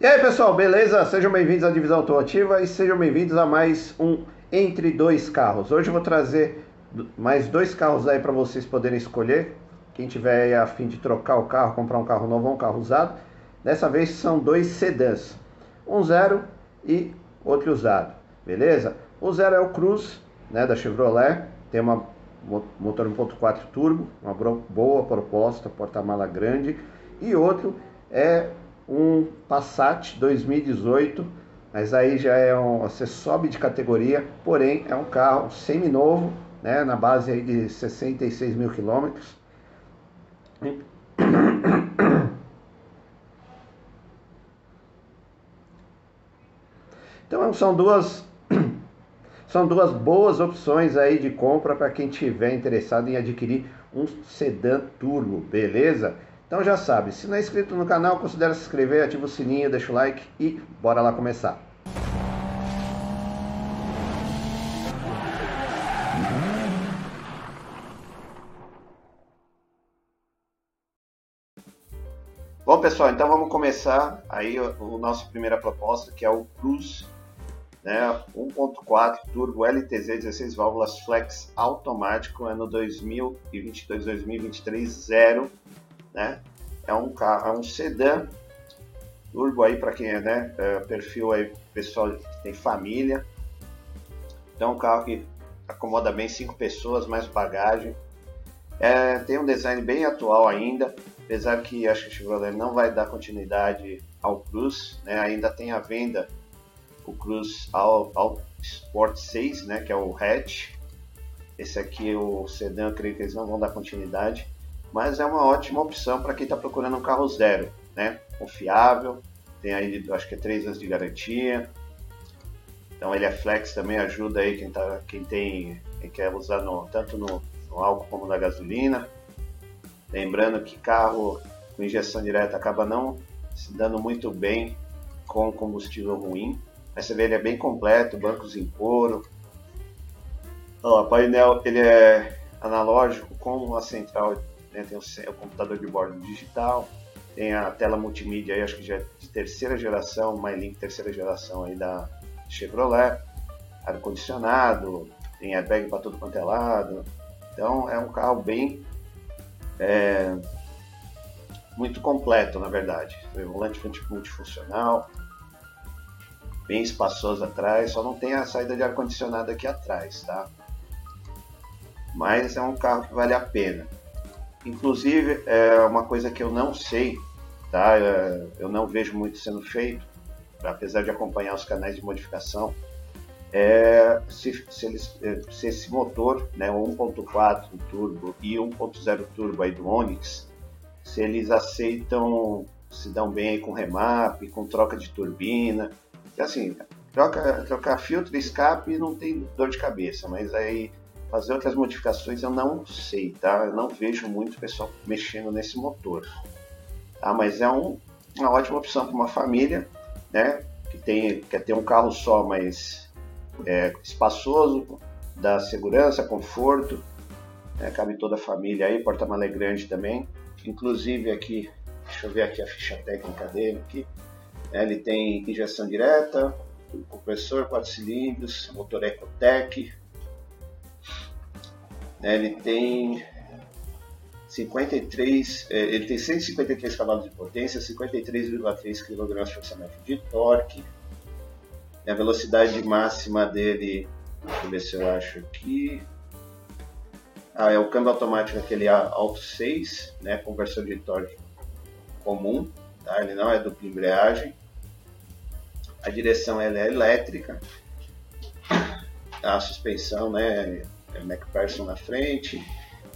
E aí pessoal, beleza? Sejam bem-vindos à Divisão Automotiva e sejam bem-vindos a mais um Entre Dois Carros. Hoje eu vou trazer mais dois carros aí para vocês poderem escolher. Quem tiver aí a fim de trocar o carro, comprar um carro novo ou um carro usado. Dessa vez são dois sedãs, um zero e outro usado, beleza? O zero é o Cruz, né, da Chevrolet, tem uma motor 1.4 turbo, uma boa proposta, porta-mala grande, e outro é um Passat 2018, mas aí já é um, você sobe de categoria, porém é um carro semi-novo, né, na base aí de 66 mil quilômetros. Então são duas são duas boas opções aí de compra para quem tiver interessado em adquirir um sedã turbo, beleza? Então já sabe, se não é inscrito no canal, considere se inscrever, ativa o sininho, deixa o like e bora lá começar. Bom pessoal, então vamos começar aí o, o nosso primeira proposta que é o Cruz né, 1.4 turbo LTZ 16 válvulas flex automático ano 2022-2023 zero né? É um carro, é um sedã turbo aí para quem é, né? É, perfil aí pessoal que tem família. Então, é um carro que acomoda bem cinco pessoas, mais bagagem. É, tem um design bem atual ainda, apesar que acho que o Chevrolet não vai dar continuidade ao Cruz, né? Ainda tem a venda o Cruz ao, ao Sport 6, né? Que é o hatch. Esse aqui, o sedã, creio que eles não vão dar continuidade mas é uma ótima opção para quem está procurando um carro zero, né? Confiável, tem aí, acho que é três anos de garantia. Então ele é flex também ajuda aí quem, tá, quem tem, quem quer usar no, tanto no, no álcool como na gasolina. Lembrando que carro com injeção direta acaba não se dando muito bem com combustível ruim. Mas você vê ele é bem completo, bancos em couro. o painel ele é analógico com a central né? tem o, o, computador de bordo digital, tem a tela multimídia, aí, acho que já é de terceira geração, MyLink terceira geração aí da Chevrolet, ar-condicionado, tem airbag para todo quanto é lado, então é um carro bem é, muito completo, na verdade. Volante multifuncional, bem espaçoso atrás, só não tem a saída de ar-condicionado aqui atrás, tá? Mas é um carro que vale a pena. Inclusive, é uma coisa que eu não sei, tá? É, eu não vejo muito sendo feito, apesar de acompanhar os canais de modificação, é se, se, eles, é, se esse motor, né, 1.4 turbo e 1.0 turbo aí do Onix, se eles aceitam, se dão bem aí com remap, com troca de turbina, assim, troca, trocar filtro escape não tem dor de cabeça, mas aí Fazer outras modificações eu não sei, tá? Eu não vejo muito pessoal mexendo nesse motor. Tá? Mas é um, uma ótima opção para uma família, né? Que tem, quer ter um carro só, mas é, espaçoso, dá segurança, conforto, né? cabe toda a família aí, porta-malé grande também. Inclusive aqui, deixa eu ver aqui a ficha técnica dele aqui. É, ele tem injeção direta, compressor, quatro cilindros, motor Ecotec, né, ele tem 53, é, ele tem 153 cavalos de potência, 53,3 kg de forçamento de torque. A velocidade máxima dele, deixa eu ver se eu acho aqui. Ah, é o câmbio automático aquele Auto 6, né, conversor de torque comum, tá? ele não é dupla embreagem. A direção ela é elétrica. A suspensão, né, é, MacPherson na frente,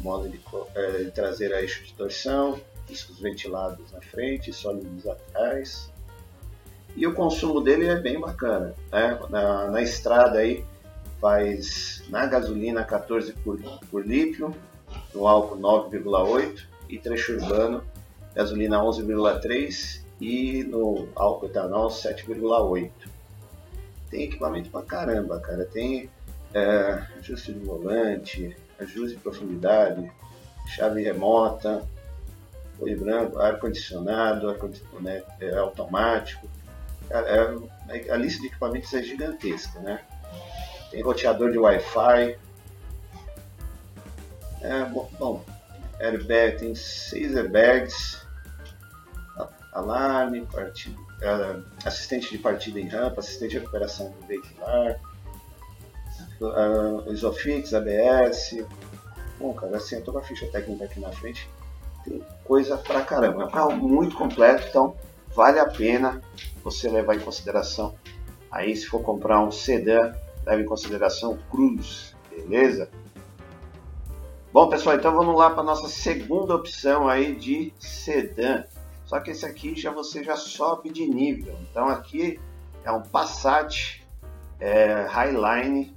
modo de, é, traseira eixo de torção, discos ventilados na frente, sólidos atrás. E o consumo dele é bem bacana. Né? Na, na estrada aí faz na gasolina 14 por, por litro, no álcool 9,8 e trecho urbano gasolina 11,3 e no álcool etanol 7,8. Tem equipamento pra caramba, cara. Tem é, ajuste de volante, ajuste de profundidade, chave remota, olho branco, ar-condicionado, ar né, é automático, a, é, a, lista de equipamentos é gigantesca, né? Tem roteador de Wi-Fi. É, bom, bom, airbag, tem seis airbags, alarme, partida, uh, assistente de partida em rampa, assistente de recuperação veicular, uh, Isofix, ABS. Bom, cara, assim, toda a ficha técnica aqui na frente tem coisa pra caramba. É um carro muito completo, então vale a pena você levar em consideração. Aí, se for comprar um sedã, leve em consideração o Cruz, beleza? Bom, pessoal, então vamos lá para nossa segunda opção aí de sedã. Só que esse aqui já você já sobe de nível. Então aqui é um Passat é, Highline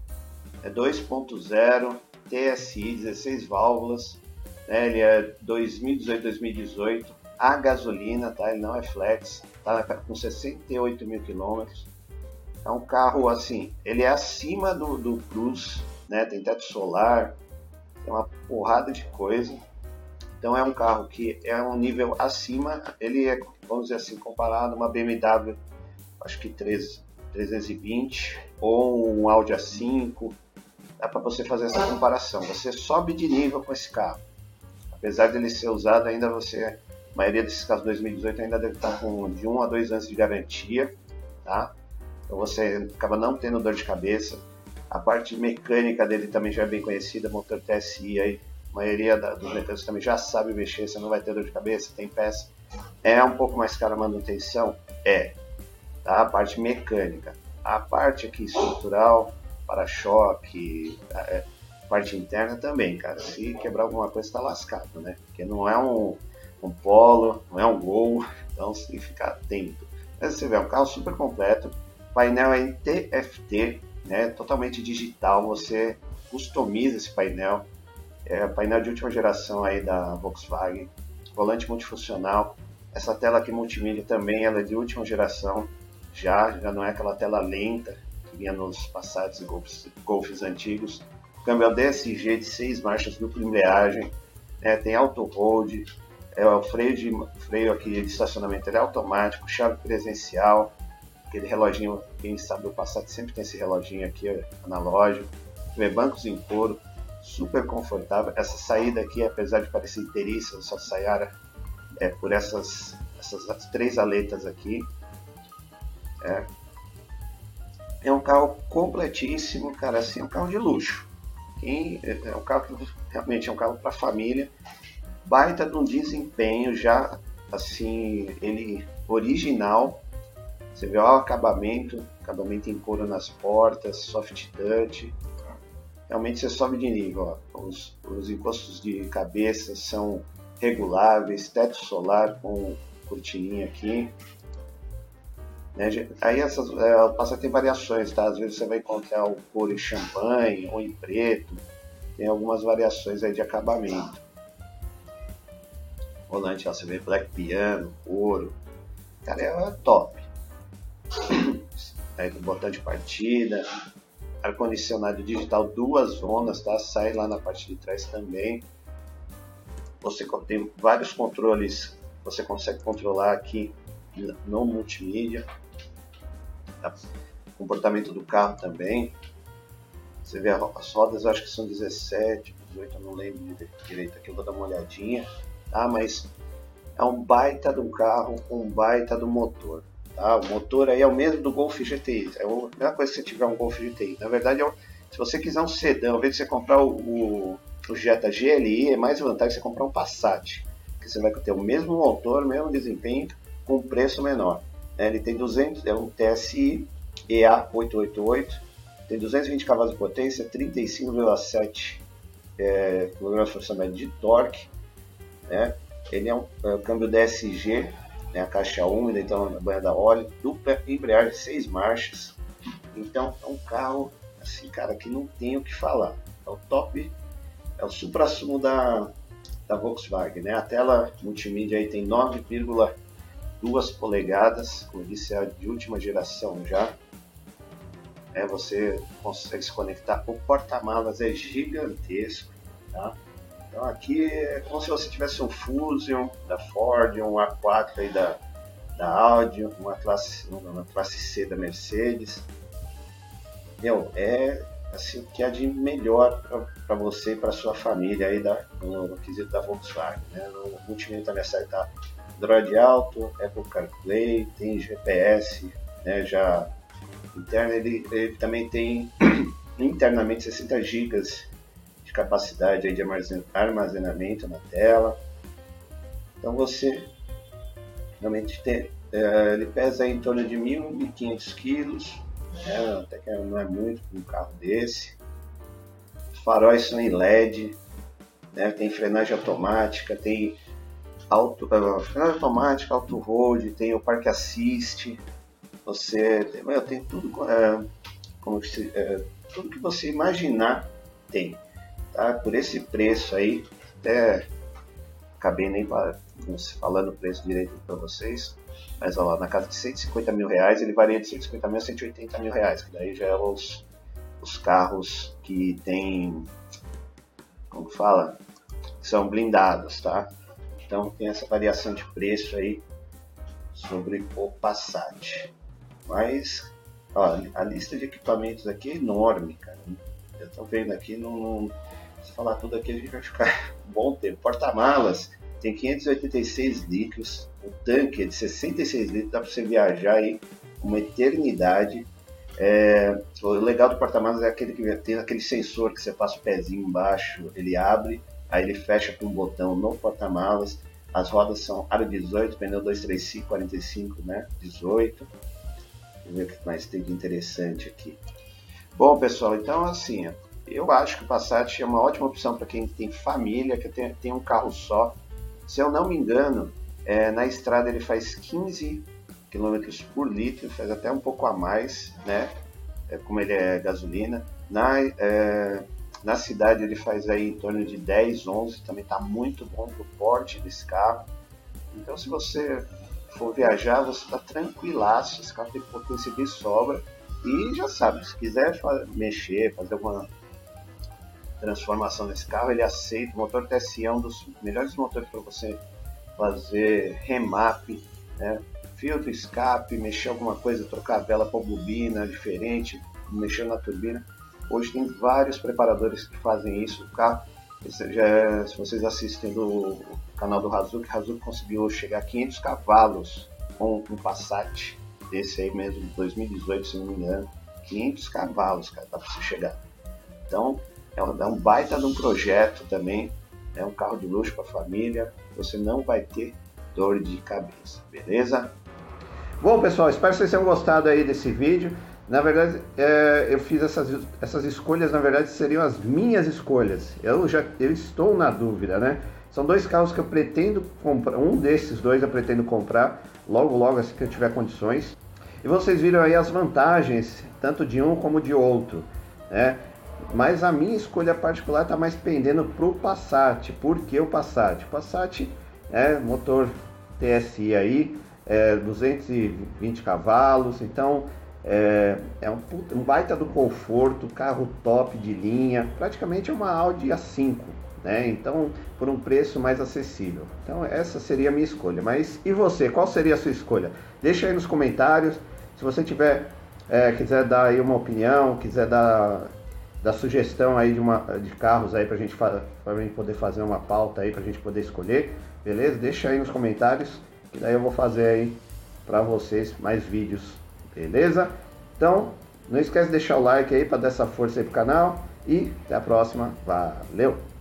é 2.0 TSI 16 válvulas. Né? Ele é 2018-2018 a gasolina, tá? Ele não é flex, tá com 68 mil quilômetros. É um carro assim, ele é acima do, do Cruz, né? Tem teto solar, tem uma porrada de coisa. Então é um carro que é um nível acima, ele é, vamos dizer assim, comparado a uma BMW, acho que 3, 320 ou um Audi A5, dá para você fazer essa comparação. Você sobe de nível com esse carro. Apesar dele ser usado, ainda você, a maioria desses carros 2018 ainda deve estar com de 1 a 2 anos de garantia, tá? Então você acaba não tendo dor de cabeça. A parte mecânica dele também já é bem conhecida, motor TSI aí, a maioria da, dos mecânicos também já sabe mexer, você não vai ter dor de cabeça, tem peça. É um pouco mais cara a manutenção? É. Tá? A parte mecânica. A parte aqui estrutural, para-choque, é, parte interna também, cara. Se quebrar alguma coisa, está lascado, né? Porque não é um, um polo, não é um gol, então você tem que ficar atento. Mas você vê, é um carro super completo, painel é em TFT, né, totalmente digital, você customiza esse painel, é painel de última geração aí da Volkswagen, volante multifuncional, essa tela aqui multimídia também ela é de última geração, já, já não é aquela tela lenta vinha nos passados Golfs, Golfs antigos, câmbio DSG de seis marchas dupla embreagem, né, tem auto-hold, é, o freio, de, freio aqui de estacionamento é automático, chave presencial, aquele reloginho, quem sabe do Passat sempre tem esse reloginho aqui analógico, vê bancos em couro, super confortável. Essa saída aqui, apesar de parecer inteiriça, só saiara é, por essas, essas três aletas aqui. É. é um carro completíssimo, cara, assim, é um carro de luxo. Quem, é, é um carro que realmente é um carro para família, baita de um desempenho já assim, ele original, você vê o acabamento, acabamento em couro nas portas, soft touch. Realmente você sobe de nível. Ó. Os, os encostos de cabeça são reguláveis, teto solar com cortininha aqui. Né? Aí essas é, passa a variações, tá? Às vezes você vai encontrar o couro em champanhe ou em preto. Tem algumas variações aí de acabamento. Volante, ó, você vê black piano, couro. Cara, é top. Aí, botão de partida, ar-condicionado digital, duas zonas, tá? Sai lá na parte de trás também. Você tem vários controles, você consegue controlar aqui no multimídia. Tá? Comportamento do carro também. Você vê as rodas, acho que são 17, 18, eu não lembro direito aqui, eu vou dar uma olhadinha. Tá? Mas é um baita de um carro um baita do motor. Tá? O motor aí é o mesmo do Golf GTI. É a mesma coisa que você tiver um Golf GTI. Na verdade, é se você quiser um sedã, ao invés de você comprar o, o, o Jetta GLI, é mais vantagem você comprar um Passat. Que você vai ter o mesmo motor, o mesmo desempenho, com preço menor. É, ele tem 200, é um TSI EA888, tem 220 cavalos de potência, 35,7 é, kg de torque, né? Ele é um, é um câmbio DSG né, a caixa úmida, então a banha da óleo, dupla embreagem, seis marchas. Então é um carro, assim, cara, que não tem o que falar. É o top, é o supra-sumo da, da Volkswagen, né? A tela multimídia aí tem 9,2 polegadas, como disse, é de última geração já. É, você consegue se conectar. O porta-malas é gigantesco, tá? Então aqui é como se você tivesse um Fusion da Ford, um A4 aí da, da Audi, uma classe, uma classe C da Mercedes. Meu, é assim, que há de melhor para você e para sua família aí da, no, no quesito da Volkswagen. Né? No multimídia também está Android Auto, Apple CarPlay, tem GPS, né, já interno, ele, ele também tem internamente 60 GB de capacidade de armazenamento na tela. Então você realmente tem, é, ele pesa em torno de 1.500 quilos, né, até que não é muito para um carro desse. Os faróis são em LED, né, tem frenagem automática, tem auto, uh, frenagem automática, auto hold, tem o parque assist, você tem, meu, tem tudo uh, como se, uh, tudo que você imaginar tem, tá? Por esse preço aí, até acabei nem falando o preço direito para vocês, mas olha lá, na casa de 150 mil reais, ele varia de 150 mil a 180 mil reais, que daí já é os, os carros que tem, como fala, são blindados, tá? Então tem essa variação de preço aí sobre o Passat. Mas ó, a lista de equipamentos aqui é enorme, cara. Eu tô vendo aqui, não, não se falar tudo aqui a gente vai ficar um bom tempo. Porta-malas tem 586 litros, o tanque é de 66 litros, dá para você viajar aí uma eternidade. É, o legal do porta-malas é aquele que tem aquele sensor que você passa o pezinho embaixo, ele abre aí ele fecha com um botão no porta-malas. As rodas são aro 18, pneu 235, 45, né? 18. Vamos ver o que mais tem de interessante aqui. Bom, pessoal, então assim, eu acho que o Passat é uma ótima opção para quem tem família, que tem, tem, um carro só. Se eu não me engano, é, na estrada ele faz 15 km por litro, faz até um pouco a mais, né? É, como ele é gasolina. Na, é, na cidade ele faz aí em torno de 10, 11, também está muito bom para o porte desse carro. Então se você for viajar, você está tranquilaço, esse carro tem potência de sobra. E já sabe, se quiser mexer, fazer alguma transformação nesse carro, ele aceita. O motor TSI é um dos melhores motores para você fazer remap, né? filtro, escape, mexer alguma coisa, trocar a vela para bobina diferente, mexer na turbina. Hoje tem vários preparadores que fazem isso. Carro, já, se vocês assistem do canal do Hazuki, Hazuki conseguiu chegar a 500 cavalos com um Passat desse aí mesmo, 2018, se não me engano. 500 cavalos, cara, dá para você chegar. Então, é um, é um baita de um projeto também. É um carro de luxo para família. Você não vai ter dor de cabeça, beleza? Bom, pessoal, espero que vocês tenham gostado aí desse vídeo. Na verdade, é, eu fiz essas, essas escolhas, na verdade, seriam as minhas escolhas. Eu já eu estou na dúvida, né? São dois carros que eu pretendo comprar, um desses dois eu pretendo comprar logo, logo assim que eu tiver condições. E vocês viram aí as vantagens, tanto de um como de outro, né? Mas a minha escolha particular está mais pendendo para o Passat. Por que o Passat? O Passat é motor TSI aí, é 220 cavalos, então é, é um, um, baita do conforto, carro top de linha, praticamente é uma Audi A5, né? Então, por um preço mais acessível. Então, essa seria a minha escolha. Mas e você? Qual seria a sua escolha? Deixa aí nos comentários. Se você tiver, é, quiser dar aí uma opinião, quiser dar, dar sugestão aí de, uma, de carros aí para gente, a gente poder fazer uma pauta aí para a gente poder escolher, beleza? Deixa aí nos comentários que daí eu vou fazer aí para vocês mais vídeos Beleza? Então, não esquece de deixar o like aí para dar essa força aí pro canal e até a próxima. Valeu!